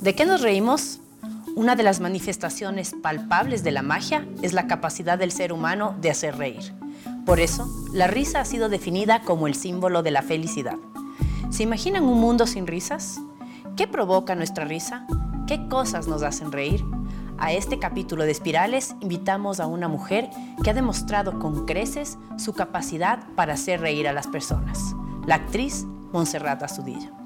¿De qué nos reímos? Una de las manifestaciones palpables de la magia es la capacidad del ser humano de hacer reír. Por eso, la risa ha sido definida como el símbolo de la felicidad. ¿Se imaginan un mundo sin risas? ¿Qué provoca nuestra risa? ¿Qué cosas nos hacen reír? A este capítulo de Espirales invitamos a una mujer que ha demostrado con creces su capacidad para hacer reír a las personas, la actriz Montserrat Azudillo.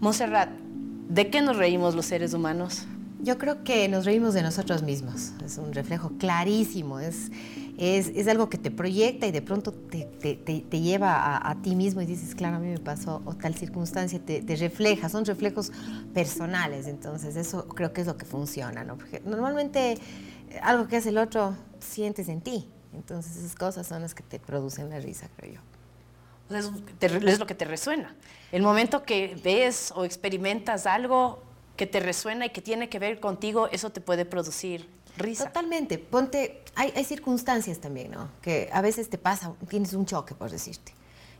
Montserrat, ¿de qué nos reímos los seres humanos? Yo creo que nos reímos de nosotros mismos. Es un reflejo clarísimo. Es, es, algo que te proyecta y de pronto te, te, lleva a, ti mismo y dices, claro, a mí me pasó o tal circunstancia, te, refleja. Son reflejos personales. Entonces, eso creo que es lo que funciona. ¿no? Porque normalmente eh, algo que hace el otro sientes en ti. Entonces, esas cosas son las que te producen la risa, creo yo. Es, es lo que te resuena. El momento que ves o experimentas algo, que te resuena y que tiene que ver contigo, eso te puede producir risa. Totalmente. Ponte, hay, hay circunstancias también, ¿no? Que a veces te pasa, tienes un choque, por decirte.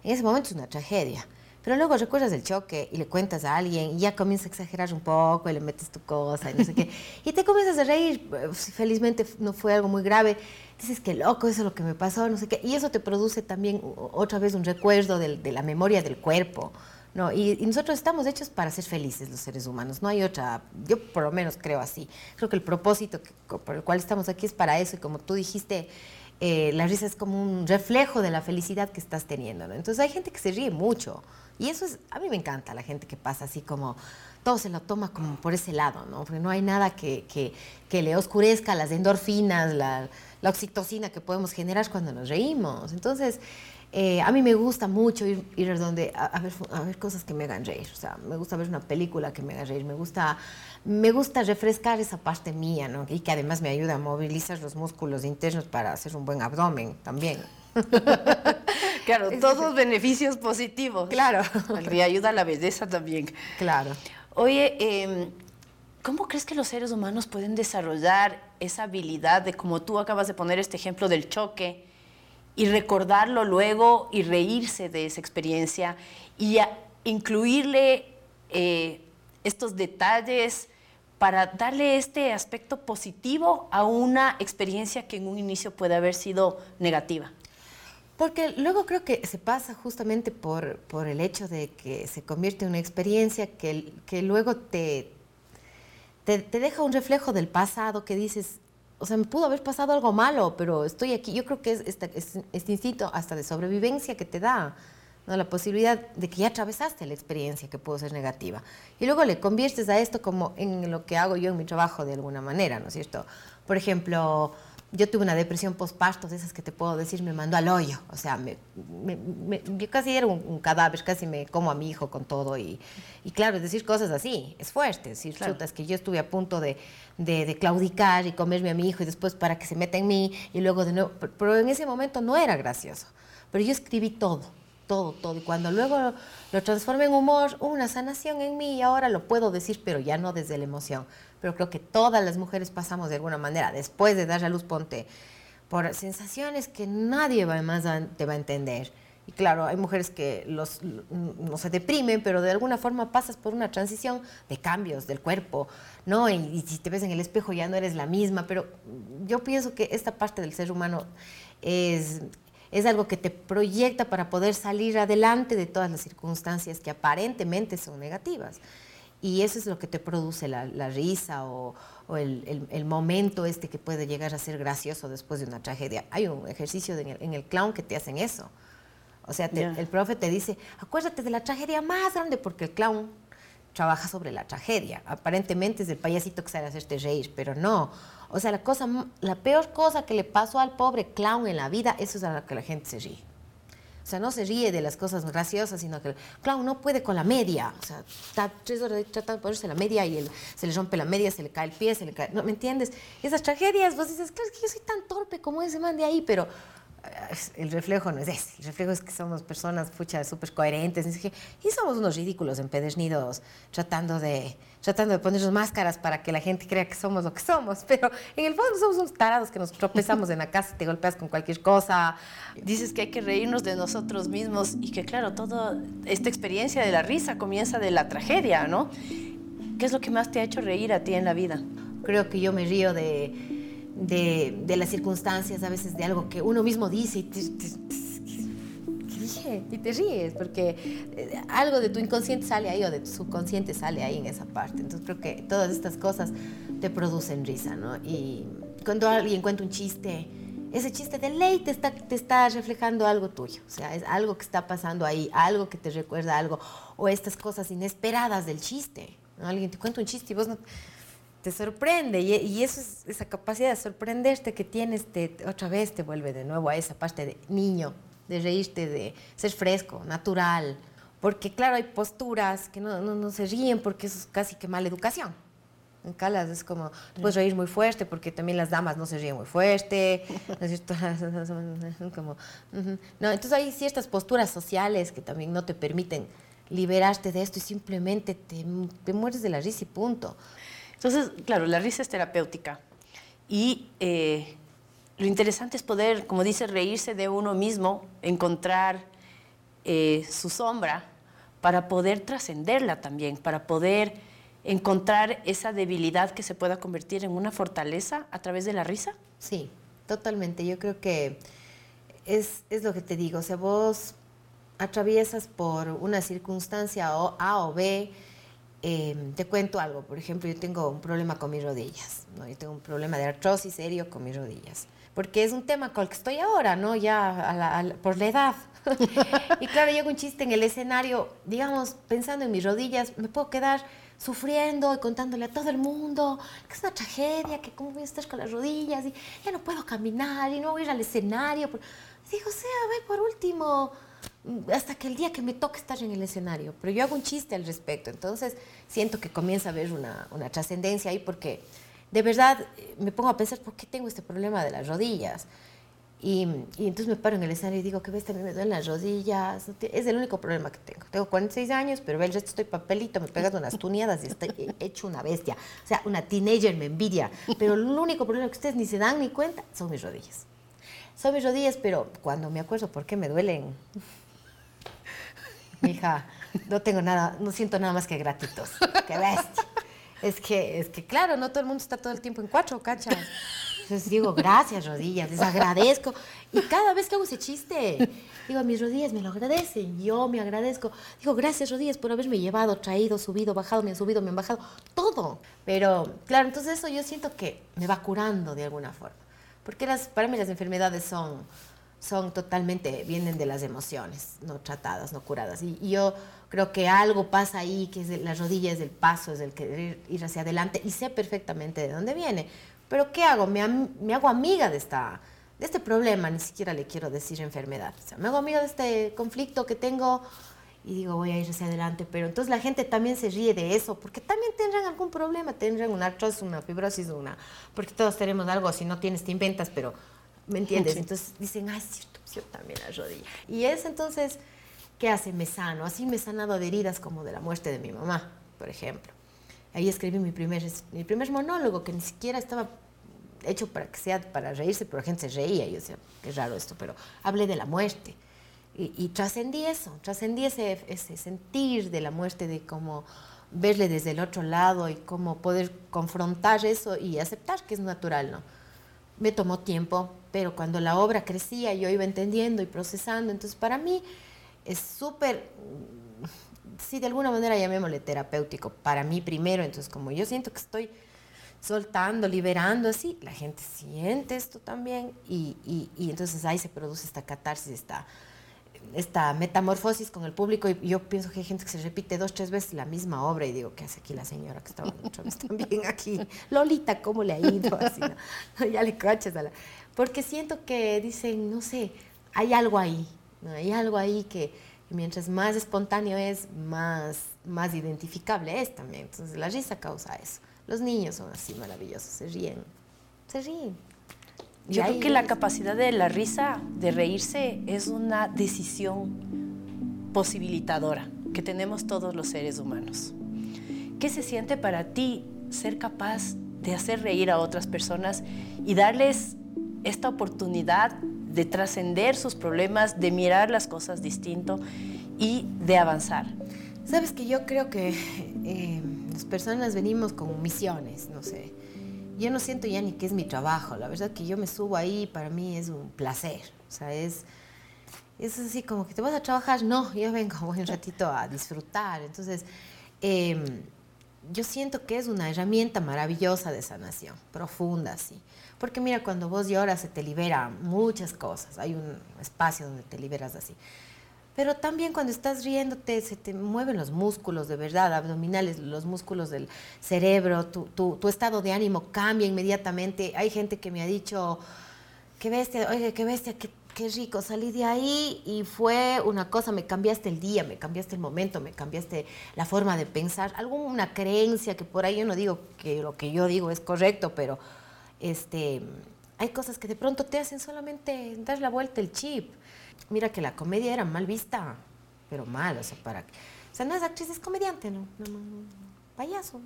En ese momento es una tragedia. Pero luego recuerdas el choque y le cuentas a alguien y ya comienza a exagerar un poco y le metes tu cosa y no sé qué. Y te comienzas a reír. Felizmente no fue algo muy grave. Dices que loco, eso es lo que me pasó, no sé qué. Y eso te produce también otra vez un recuerdo de, de la memoria del cuerpo. No, y, nosotros estamos hechos para ser felices los seres humanos, no hay otra, yo por lo menos creo así. Creo que el propósito por el cual estamos aquí es para eso y como tú dijiste, eh, la risa es como un reflejo de la felicidad que estás teniendo. Entonces hay gente que se ríe mucho y eso es, a mí me encanta la gente que pasa así como, todo se lo toma como por ese lado, ¿no? Porque no hay nada que, que, que le oscurezca las endorfinas, la, la oxitocina que podemos generar cuando nos reímos. Entonces, eh, a mí me gusta mucho ir, ir donde, a, ver, a, ver, cosas que me hagan reír. O sea, me gusta ver una película que me haga reír. Me gusta, me gusta refrescar esa parte mía, ¿no? Y que además me ayuda a movilizar los músculos internos para hacer un buen abdomen también. claro, todos beneficios positivos. Claro. Y ayuda a la belleza también. Claro. Oye, em, ¿cómo crees que los seres humanos pueden desarrollar esa habilidad de, como tú acabas de poner este ejemplo del choque, y recordarlo luego y reírse de esa experiencia y incluirle eh, estos detalles para darle este aspecto positivo a una experiencia que en un inicio puede haber sido negativa. Porque luego creo que se pasa justamente por, por el hecho de que se convierte en una experiencia que, que luego te, te, te, deja un reflejo del pasado que dices, o sea, me pudo haber pasado algo malo, pero estoy aquí. Yo creo que es este, este instinto hasta de sobrevivencia que te da ¿no? la posibilidad de que ya atravesaste la experiencia que pudo ser negativa. Y luego le conviertes a esto como en lo que hago yo en mi trabajo de alguna manera, ¿no es cierto? Por ejemplo, yo tuve una depresión postparto, de esas que te puedo decir, me mandó al hoyo. O sea, me, yo casi era un, cadáver, casi me como a mi hijo con todo. Y, y claro, decir cosas así es fuerte. Decir, es que yo estuve a punto de, de, claudicar y comerme a mi hijo y después para que se meta en mí y luego de nuevo. Pero en ese momento no era gracioso. Pero yo escribí todo, todo, todo. Y cuando luego lo transformé en humor, una sanación en mí y ahora lo puedo decir, pero ya no desde la emoción pero creo que todas las mujeres pasamos de alguna manera, después de dar a luz, ponte, por sensaciones que nadie va, más te va a entender. Y claro, hay mujeres que los, no se deprimen, pero de alguna forma pasas por una transición de cambios del cuerpo, ¿no? Y, si te ves en el espejo ya no eres la misma, pero yo pienso que esta parte del ser humano es, es algo que te proyecta para poder salir adelante de todas las circunstancias que aparentemente son negativas. Y eso es lo que te produce la, risa o, el, momento este que puede llegar a ser gracioso después de una tragedia. Hay un ejercicio en, el, clown que te hacen eso. O sea, el profe te dice, acuérdate de la tragedia más grande porque el clown trabaja sobre la tragedia. Aparentemente es el payasito que sabe hacerte reír, pero no. O sea, la, cosa, la peor cosa que le pasó al pobre clown en la vida, eso es a lo que la gente se ríe. O sea, no se ríe de las cosas graciosas, sino que, claro, no puede con la media. O sea, está tres horas tratando de ponerse la media y se le rompe la media, se le cae el pie, se le cae... ¿No me entiendes? Esas tragedias, vos dices, claro, es que yo soy tan torpe como ese man de ahí, pero el reflejo no es ese, el reflejo es que somos personas pucha súper coherentes y somos unos ridículos empedernidos tratando de, tratando de ponernos máscaras para que la gente crea que somos lo que somos, pero en el fondo somos unos tarados que nos tropezamos en la casa, te golpeas con cualquier cosa. Dices que hay que reírnos de nosotros mismos y que claro, toda esta experiencia de la risa comienza de la tragedia, ¿no? ¿Qué es lo que más te ha hecho reír a ti en la vida? Creo que yo me río de de, las circunstancias, a veces de algo que uno mismo dice y te, y te ríes, porque eh, algo de tu inconsciente sale ahí o de tu subconsciente sale ahí en esa parte. Entonces creo que todas estas cosas te producen risa, ¿no? Y cuando alguien cuenta un chiste, ese chiste de ley te está, te está reflejando algo tuyo, o sea, es algo que está pasando ahí, algo que te recuerda algo, o estas cosas inesperadas del chiste. Alguien te cuenta un chiste y vos no te sorprende y, eso es, esa capacidad de sorprenderte que tienes te, otra vez te vuelve de nuevo a esa parte de niño, de reírte, de ser fresco, natural. Porque claro, hay posturas que no, no, se ríen porque eso es casi que mala educación. En Calas es como, puedes reír muy fuerte porque también las damas no se ríen muy fuerte. como, no, entonces hay ciertas posturas sociales que también no te permiten liberarte de esto y simplemente te, te mueres de la risa y punto. Entonces, claro, la risa es terapéutica. Y eh, lo interesante es poder, como dice, reírse de uno mismo, encontrar eh, su sombra para poder trascenderla también, para poder encontrar esa debilidad que se pueda convertir en una fortaleza a través de la risa. Sí, totalmente. Yo creo que es, es lo que te digo. O sea, vos atraviesas por una circunstancia A o B, Em, te cuento algo, por ejemplo, yo tengo un problema con mis rodillas, ¿no? yo tengo un problema de artrosis serio con mis rodillas, porque es un tema con el que estoy ahora, ¿no? ya por la edad. y claro, yo hago un chiste en el escenario, digamos, pensando en mis rodillas, me puedo quedar sufriendo y contándole a todo el mundo que es una tragedia, que cómo voy a estar con las rodillas y ya no puedo caminar y no voy a ir al escenario. Digo, o sea, ve por último hasta que el día que me toque estar en el escenario, pero yo hago un chiste al respecto, entonces siento que comienza a haber una, una trascendencia ahí porque de verdad eh, me pongo a pensar, ¿por qué tengo este problema de las rodillas? Y, entonces me paro en el escenario y digo, que ves, también me duelen las rodillas, es el único problema que tengo. Tengo 46 años, pero el resto estoy papelito, me pegas unas tuneadas y estoy hecho una bestia. O sea, una teenager me envidia, pero el único problema que ustedes ni se dan ni cuenta son mis rodillas. Son mis rodillas, pero cuando me acuerdo por qué me duelen, hija, no tengo nada, no siento nada más que gratitud. Qué bestia. Es que, es que claro, no todo el mundo está todo el tiempo en cuatro, ¿cachas? Entonces digo, gracias, rodillas, les agradezco. Y cada vez que hago ese chiste, digo, mis rodillas me lo agradecen, yo me agradezco. Digo, gracias, rodillas, por haberme llevado, traído, subido, bajado, me han subido, me han bajado, todo. Pero, claro, entonces eso yo siento que me va curando de alguna forma. Porque las, para mí las enfermedades son son totalmente, vienen de las emociones, no tratadas, no curadas. Y, yo creo que algo pasa ahí, que es de, las rodillas del paso, es el querer ir hacia adelante, y sé perfectamente de dónde viene. Pero ¿qué hago? Me, me hago amiga de, esta, de este problema, ni siquiera le quiero decir enfermedad. O sea, me hago amiga de este conflicto que tengo y digo, voy a ir hacia adelante. Pero entonces la gente también se ríe de eso, porque también tendrán algún problema, tendrán una artrosis, una fibrosis, una... Porque todos tenemos algo, si no tienes te inventas, pero ¿Me entiendes? Entonces dicen, ay, cierto, yo también la rodilla. Y es entonces, ¿qué hace? Me sano. Así me he sanado de heridas como de la muerte de mi mamá, por ejemplo. Ahí escribí mi primer, mi primer monólogo, que ni siquiera estaba hecho para que sea para reírse, pero la gente se reía. Y yo decía, qué raro esto, pero hablé de la muerte. Y, trascendí eso, trascendí ese, ese sentir de la muerte, de cómo verle desde el otro lado y cómo poder confrontar eso y aceptar que es natural, ¿no? Me tomó tiempo, pero cuando la obra crecía yo iba entendiendo y procesando, entonces para mí es súper, sí, de alguna manera llamémosle terapéutico, para mí primero, entonces como yo siento que estoy soltando, liberando, así, la gente siente esto también y, y, y entonces ahí se produce esta catarsis, esta esta metamorfosis con el público y yo pienso que hay gente que se repite dos, tres veces la misma obra y digo, ¿qué hace aquí la señora que estaba otra vez también aquí? Lolita, ¿cómo le ha ido? Así, ya le coches a la... Porque siento que dicen, no sé, hay algo ahí, hay algo ahí que mientras más espontáneo es, más, más identificable es también. Entonces la risa causa eso. Los niños son así maravillosos, se ríen, se ríen. Yo creo que la capacidad de la risa, de reírse, es una decisión posibilitadora que tenemos todos los seres humanos. ¿Qué se siente para ti ser capaz de hacer reír a otras personas y darles esta oportunidad de trascender sus problemas, de mirar las cosas distinto y de avanzar? Sabes que yo creo que eh, las personas venimos con misiones, no sé. Yo no siento ya ni que es mi trabajo, la verdad que yo me subo ahí, para mí es un placer, o sea, es, es así como que te vas a trabajar, no, yo vengo un ratito a disfrutar, entonces em, yo siento que es una herramienta maravillosa de sanación, profunda, sí. Porque mira, cuando vos lloras se te libera muchas cosas, hay un espacio donde te liberas así. Pero también cuando estás riéndote se te mueven los músculos de verdad, abdominales, los músculos del cerebro, tu, tu, estado de ánimo cambia inmediatamente. Hay gente que me ha dicho, qué bestia, oye, qué bestia, qué, qué rico, salí de ahí y fue una cosa, me cambiaste el día, me cambiaste el momento, me cambiaste la forma de pensar, alguna creencia que por ahí yo no digo que lo que yo digo es correcto, pero este, hay cosas que de pronto te hacen solamente dar la vuelta el chip. Mira que la comedia era mal vista, pero mal, o sea, para... O sea, no es actriz, es comediante, ¿no? no, no, no payaso.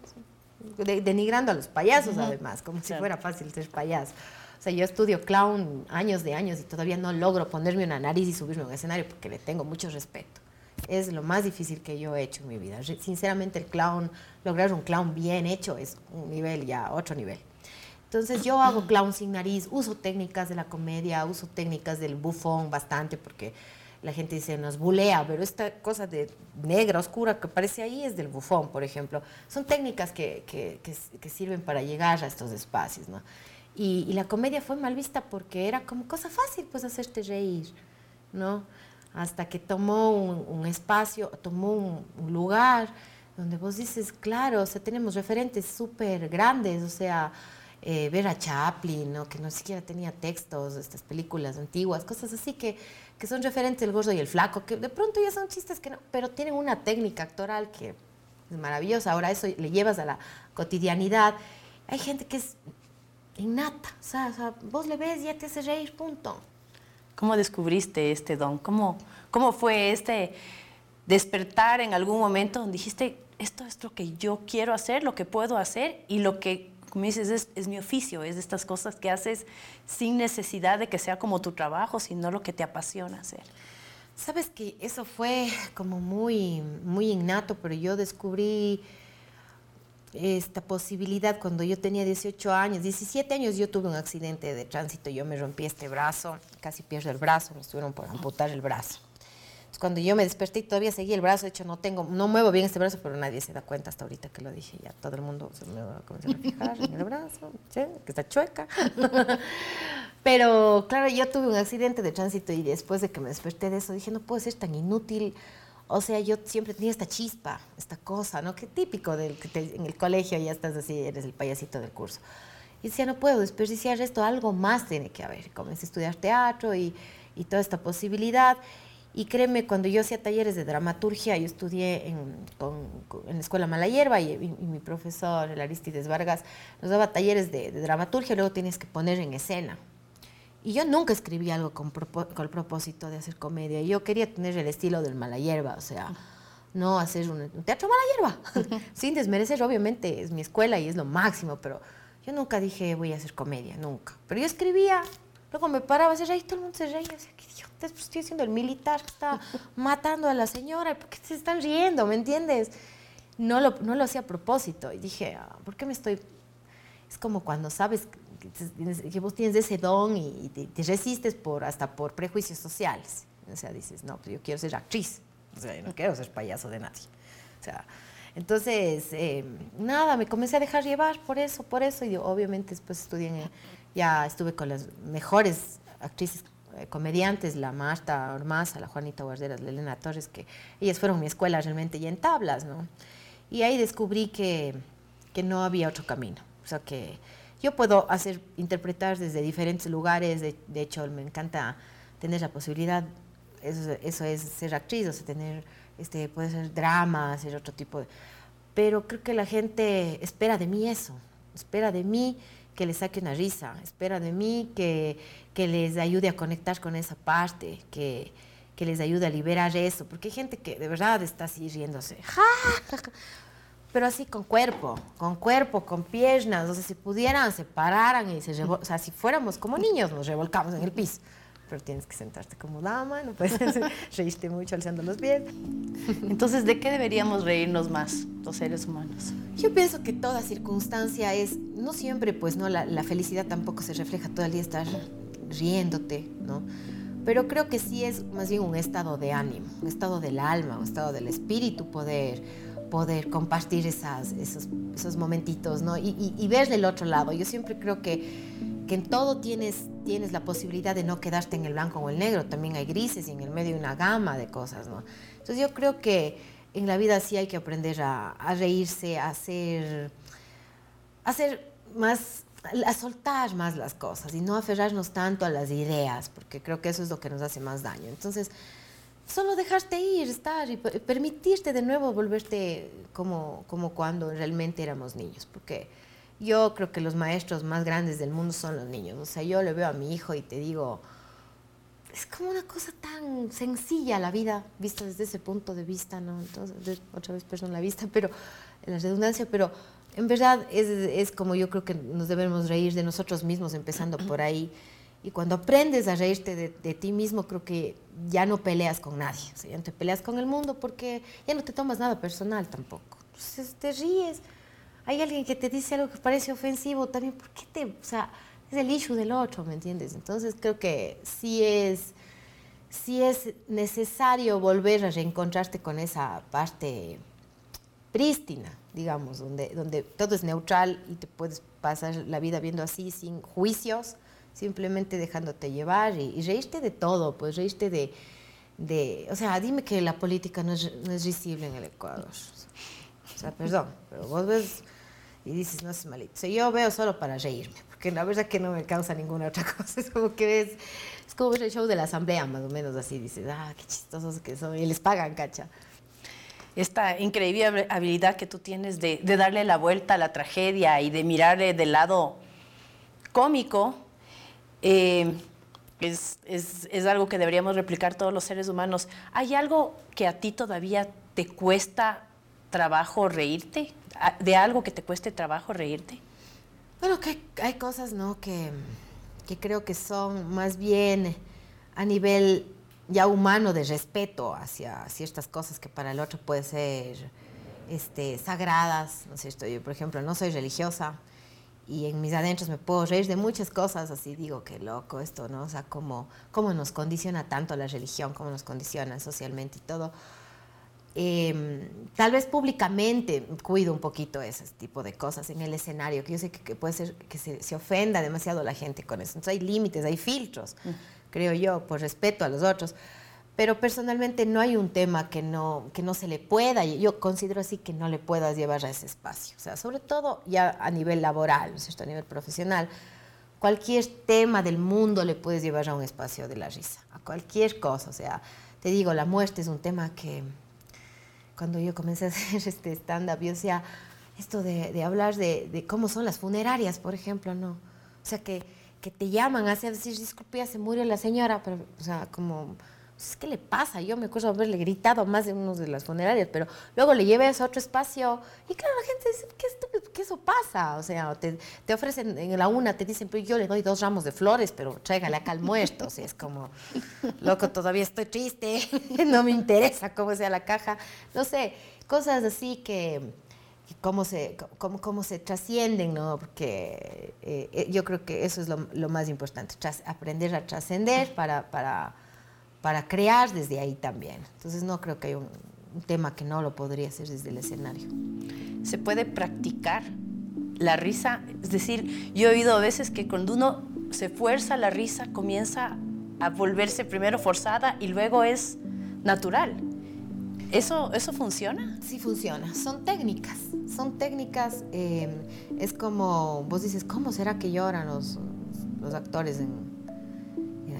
denigrando a los payasos, además, como si fuera fácil ser payaso. O sea, yo estudio clown años de años y todavía no logro ponerme una nariz y subirme a un escenario porque le tengo mucho respeto. Es lo más difícil que yo he hecho en mi vida. Sinceramente, el clown, lograr un clown bien hecho es un nivel ya, otro nivel. Entonces yo hago clown sin nariz, uso técnicas de la comedia, uso técnicas del bufón bastante porque la gente dice nos bulea, pero esta cosa de negra, oscura que aparece ahí es del bufón, por ejemplo. Son técnicas que, que, que, sirven para llegar a estos espacios, ¿no? Y, y, la comedia fue mal vista porque era como cosa fácil, pues hacerte reír, ¿no? Hasta que tomó un, un espacio, tomó un, un, lugar donde vos dices, claro, o sea, tenemos referentes súper grandes, o sea, eh, ver a Chaplin, ¿no? que no siquiera tenía textos, estas películas antiguas, cosas así que, que son referentes el gordo y el flaco, que de pronto ya son chistes que no, pero tienen una técnica actoral que es maravillosa. Ahora eso le llevas a la cotidianidad. Hay gente que es innata, o sea, vos le ves ya te hace reír, punto. ¿Cómo descubriste este don? ¿Cómo, cómo fue este despertar en algún momento donde dijiste, esto es lo que yo quiero hacer, lo que puedo hacer y lo que como dices, es, mi oficio, es de estas cosas que haces sin necesidad de que sea como tu trabajo, sino lo que te apasiona hacer. Sabes que eso fue como muy, muy innato, pero yo descubrí esta posibilidad cuando yo tenía 18 años, 17 años yo tuve un accidente de tránsito, yo me rompí este brazo, casi pierdo el brazo, me estuvieron por amputar el brazo cuando yo me desperté y todavía seguí el brazo, de hecho no tengo, no muevo bien este brazo, pero nadie se da cuenta hasta ahorita que lo dije, ya todo el mundo se me va a comenzar a fijar en el brazo, que está chueca. pero claro, yo tuve un accidente de tránsito y después de que me desperté de eso dije, no puedo ser tan inútil. O sea, yo siempre tenía esta chispa, esta cosa, ¿no? Qué típico del que en el colegio ya estás así, eres el payasito del curso. Y decía, no puedo desperdiciar esto, algo más tiene que haber. Comencé a estudiar teatro y, y toda esta posibilidad. Y créeme, cuando yo hacía talleres de dramaturgia, yo estudié en, en la Escuela Malayerba y, mi profesor, el Aristides Vargas, nos daba talleres de, dramaturgia y luego tienes que poner en escena. Y yo nunca escribí algo con, con, el propósito de hacer comedia. Yo quería tener el estilo del Malayerba, o sea, no hacer un, teatro Malayerba. Sin desmerecer, obviamente, es mi escuela y es lo máximo, pero yo nunca dije voy a hacer comedia, nunca. Pero yo escribía, luego me paraba, se reía, todo el mundo se reía, sea, qué Dios pues, estoy haciendo el militar que está matando a la señora, ¿por qué se están riendo? ¿Me entiendes? No lo, no lo hacía a propósito y dije, ah, ¿por qué me estoy...? Es como cuando sabes que vos tienes ese don y te, resistes por, hasta por prejuicios sociales. O sea, dices, no, pues yo quiero ser actriz, o sea, no quiero ser payaso de nadie. O sea, entonces, eh, nada, me comencé a dejar llevar por eso, por eso, y obviamente después estudié, ya estuve con las mejores actrices eh, comediantes, la Marta Ormaza, la Juanita Guarderas, la Elena Torres, que ellas fueron mi escuela realmente y en tablas, ¿no? Y ahí descubrí que, que no había otro camino. O sea, que yo puedo hacer, interpretar desde diferentes lugares, de, hecho me encanta tener la posibilidad, eso, eso, es ser actriz, o sea, tener, este, puede ser drama, hacer otro tipo de... Pero creo que la gente espera de mí eso, espera de mí que les saque una risa, espera de mí que, que les ayude a conectar con esa parte, que, que les ayude a liberar eso, porque hay gente que de verdad está así riéndose, pero así con cuerpo, con cuerpo, con piernas, o sea, si pudieran, se pararan y se o sea, si fuéramos como niños, nos revolcamos en el piso pero tienes que sentarte como dama, no puedes reírte mucho alzando los pies. Entonces, ¿de qué deberíamos reírnos más los seres humanos? Yo pienso que toda circunstancia es, no siempre, pues no, la, la felicidad tampoco se refleja todo el día estar riéndote, ¿no? Pero creo que sí es más bien un estado de ánimo, un estado del alma, un estado del espíritu poder poder compartir esas, esos, esos momentitos, ¿no? Y, y, y verle el otro lado. Yo siempre creo que en todo tienes, tienes la posibilidad de no quedarte en el blanco o el negro, también hay grises y en el medio hay una gama de cosas, ¿no? Entonces yo creo que en la vida sí hay que aprender a, reírse, a hacer, a hacer más, a soltar más las cosas y no aferrarnos tanto a las ideas, porque creo que eso es lo que nos hace más daño. Entonces, solo dejarte ir, estar y permitirte de nuevo volverte como, como cuando realmente éramos niños, porque yo creo que los maestros más grandes del mundo son los niños. O sea, yo le veo a mi hijo y te digo, es como una cosa tan sencilla la vida, vista desde ese punto de vista, ¿no? Entonces, otra vez perdón la vista, pero la redundancia, pero en verdad es, es como yo creo que nos debemos reír de nosotros mismos, empezando por ahí. Y cuando aprendes a reírte de, de, ti mismo, creo que ya no peleas con nadie. O sea, ya no te peleas con el mundo porque ya no te tomas nada personal tampoco. Entonces te ríes hay alguien que te dice algo que parece ofensivo, también, ¿por qué te...? O sea, es el issue del otro, ¿me entiendes? Entonces creo que sí es, sí es necesario volver a reencontrarte con esa parte prístina, digamos, donde, donde todo es neutral y te puedes pasar la vida viendo así, sin juicios, simplemente dejándote llevar y, y reírte de todo, pues reírte de, de... O sea, dime que la política no es, no es risible en el Ecuador. O sea, perdón, pero vos ves y dices, no es malito. O sea, yo veo solo para reírme, porque la verdad que no me causa ninguna otra cosa. Es como que ves, es como el show de la asamblea, más o menos así. Dices, ah, qué chistosos que son. Y les pagan, cacha. Esta increíble habilidad que tú tienes de, de darle la vuelta a la tragedia y de mirarle del lado cómico, eh, es, es, es algo que deberíamos replicar todos los seres humanos. ¿Hay algo que a ti todavía te cuesta trabajo reírte? ¿De algo que te cueste trabajo reírte? Bueno, que hay cosas, ¿no? Que, que creo que son más bien a nivel ya humano de respeto hacia ciertas cosas que para el otro pueden ser este, sagradas, ¿no es cierto? Yo, por ejemplo, no soy religiosa y en mis adentros me puedo reír de muchas cosas, así digo, qué loco esto, ¿no? O sea, cómo, cómo nos condiciona tanto la religión, cómo nos condiciona socialmente y todo eh, tal vez públicamente cuido un poquito ese tipo de cosas en el escenario, que yo sé que, que puede ser que se, se, ofenda demasiado la gente con eso. Entonces hay límites, hay filtros, -huh. creo yo, por respeto a los otros. Pero personalmente no hay un tema que no, que no se le pueda, yo considero así que no le puedas llevar a ese espacio. O sea, sobre todo ya a nivel laboral, ¿no es cierto? a nivel profesional. Cualquier tema del mundo le puedes llevar a un espacio de la risa, a cualquier cosa. O sea, te digo, la muerte es un tema que cuando yo comencé a hacer este stand-up, yo decía, esto de, hablar de, de, cómo son las funerarias, por ejemplo, ¿no? O sea, que, que te llaman a decir, disculpe, se murió la señora, pero, o sea, como, ¿qué le pasa? Yo me acuerdo haberle gritado más de uno de las funerarias, pero luego le llevé a otro espacio y claro, la gente dice, ¿qué estúpido? ¿Qué eso pasa? O sea, te, te ofrecen en la una, te dicen, pero yo le doy dos ramos de flores, pero tráigale acá al muerto. Es como, loco, todavía estoy triste, no me interesa cómo sea la caja. No sé, cosas así que, que cómo, se, cómo, cómo se trascienden, ¿no? Porque eh, yo creo que eso es lo, más importante, tras, aprender a trascender para para crear desde ahí también. Entonces no creo que haya un, un, tema que no lo podría hacer desde el escenario. ¿Se puede practicar la risa? Es decir, yo he oído a veces que cuando uno se fuerza la risa comienza a volverse primero forzada y luego es natural. ¿Eso, eso funciona? Sí funciona. Son técnicas. Son técnicas. Eh, es como, vos dices, ¿cómo será que lloran los, los actores en,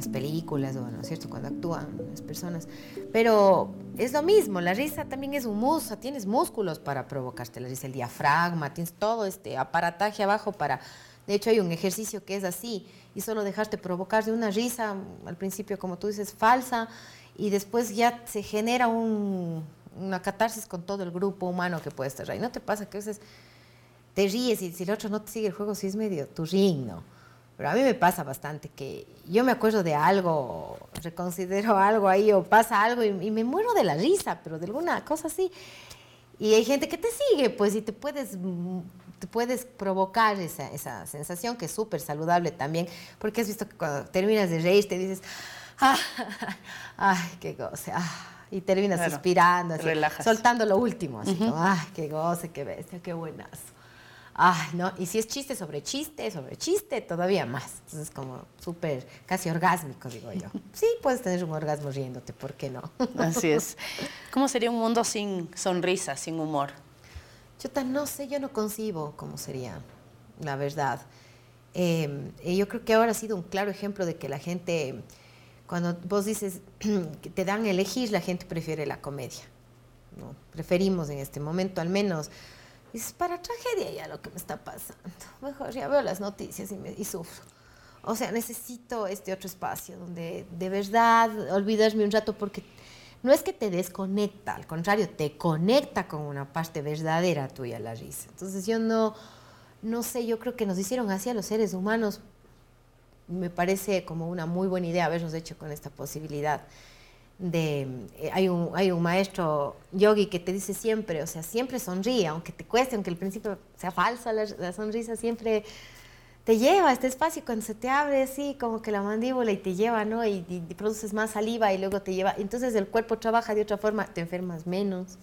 las películas, o, ¿no es cierto?, cuando actúan las personas. Pero es lo mismo, la risa también es un músculo, tienes músculos para provocarte la risa, el diafragma, tienes todo este aparataje abajo para De hecho, hay un ejercicio que es así, y solo dejarte provocar de una risa, al principio, como tú dices, falsa, y después ya se genera una catarsis con todo el grupo humano que puede estar ahí. ¿No te pasa que a veces te ríes y si el otro no te sigue el juego, si es medio tu ¿no? Pero a mí me pasa bastante que yo me acuerdo de algo, reconsidero algo ahí o pasa algo y, me muero de la risa, pero de alguna cosa así. Y hay gente que te sigue, pues, y te puedes, te puedes provocar esa, esa sensación que es súper saludable también, porque has visto que cuando terminas de reír te dices, ah, ay, qué goce, ah", y terminas suspirando, así, soltando lo último, así como, ay, qué goce, qué bestia, qué buenazo. Ay, no, y si es chiste sobre chiste, sobre chiste, todavía más. Entonces, como súper, casi orgásmico, digo yo. Sí, puedes tener un orgasmo riéndote, ¿por qué no? Así es. ¿Cómo sería un mundo sin sonrisa, sin humor? Yo tan no sé, yo no concibo cómo sería, la verdad. Em, yo creo que ahora ha sido un claro ejemplo de que la gente, cuando vos dices que te dan a elegir, la gente prefiere la comedia. ¿no? Preferimos en este momento al menos Dices, para tragedia ya lo que me está pasando. Mejor ya veo las noticias y, me, y sufro. O sea, necesito este otro espacio donde de verdad olvidarme un rato porque no es que te desconecta, al contrario, te conecta con una parte verdadera tuya la risa. Entonces yo no, no sé, yo creo que nos hicieron así a los seres humanos. Me parece como una muy buena idea habernos hecho con esta posibilidad de, eh, hay, un, hay un maestro yogi que te dice siempre, o sea, siempre sonríe, aunque te cueste, aunque al principio sea falsa la, sonrisa, siempre te lleva este espacio cuando se te abre así como que la mandíbula y te lleva, ¿no? Y, produces más saliva y luego te lleva, entonces el cuerpo trabaja de otra forma, te enfermas menos,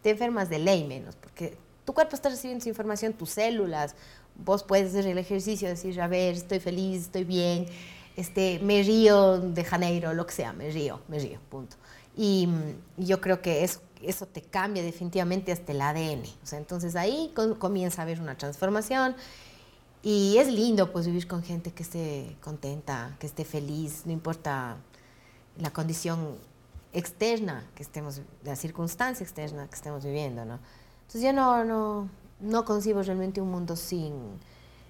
te enfermas de ley menos, porque tu cuerpo está recibiendo su información, tus células, vos puedes hacer el ejercicio, decir, a ver, estoy feliz, estoy bien, este, me río de Janeiro, lo que sea, me río, me río, punto. Y, yo creo que eso, eso te cambia definitivamente hasta el ADN. O sea, entonces ahí comienza a haber una transformación y es lindo pues vivir con gente que esté contenta, que esté feliz, no importa la condición externa que estemos, la circunstancia externa que estemos viviendo, ¿no? Entonces yo no, no, no concibo realmente un mundo sin,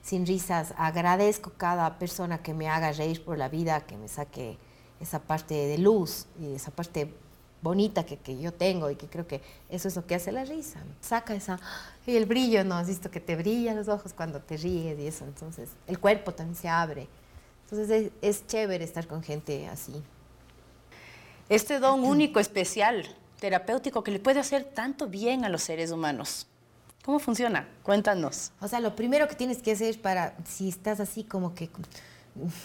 sin risas. Agradezco cada persona que me haga reír por la vida, que me saque esa parte de luz y esa parte bonita que, que, yo tengo y que creo que eso es lo que hace la risa. Saca esa, y el brillo, ¿no? Has visto que te brillan los ojos cuando te ríes y eso. Entonces, el cuerpo también se abre. Entonces, es, es chévere estar con gente así. Este don único, especial, terapéutico, que le puede hacer tanto bien a los seres humanos. ¿Cómo funciona? Cuéntanos. O sea, lo primero que tienes que hacer para, si estás así como que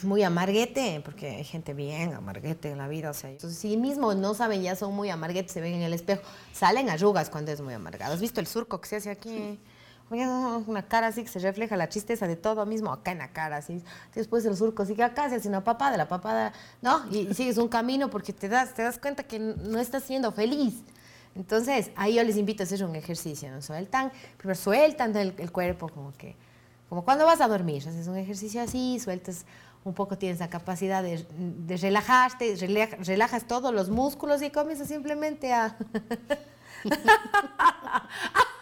muy amarguete, porque hay gente bien amarguete en la vida, o sea, entonces, si mismo no saben, ya son muy amarguetes, se ven en el espejo, salen arrugas cuando es muy amargado. ¿Has visto el surco que se hace aquí? Una cara así que se refleja la tristeza de todo mismo acá en la cara, así. Después el surco sigue acá, se hace una papada, la papada, ¿no? Y, y sigues un camino porque te das, te das cuenta que no estás siendo feliz. Entonces, ahí yo les invito a hacer un ejercicio, ¿no? Sueltan, primero sueltan el, cuerpo como que, como cuando vas a dormir, haces un ejercicio así, sueltas un poco, tienes la capacidad de, relajarte, relajas todos los músculos y comienzas simplemente a...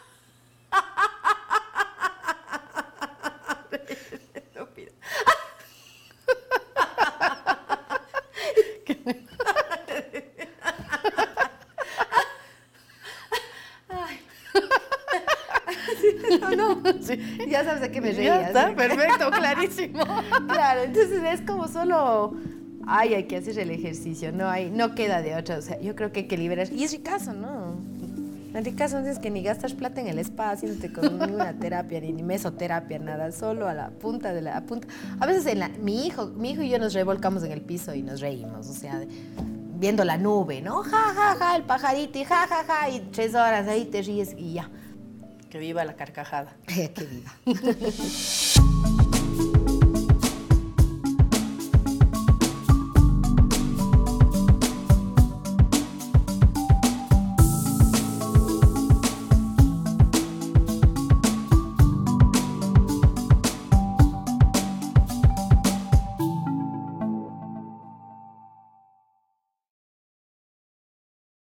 ya sabes de qué me reía. Ya está, perfecto, clarísimo. claro, entonces es como solo, ay, hay que hacer el ejercicio, no hay, no queda de otra. O sea, yo creo que hay que liberar. Y es ricazo, ¿no? En ricazo es que ni gastas plata en el spa haciéndote con ninguna terapia, ni, mesoterapia, nada, solo a la punta de la punta. A veces en la, mi hijo, mi hijo y yo nos revolcamos en el piso y nos reímos, o sea, viendo la nube, ¿no? Ja, ja, ja, el pajarito y ja, ja, ja, y tres horas ahí te ríes y ya. Que viva la carcajada. que viva.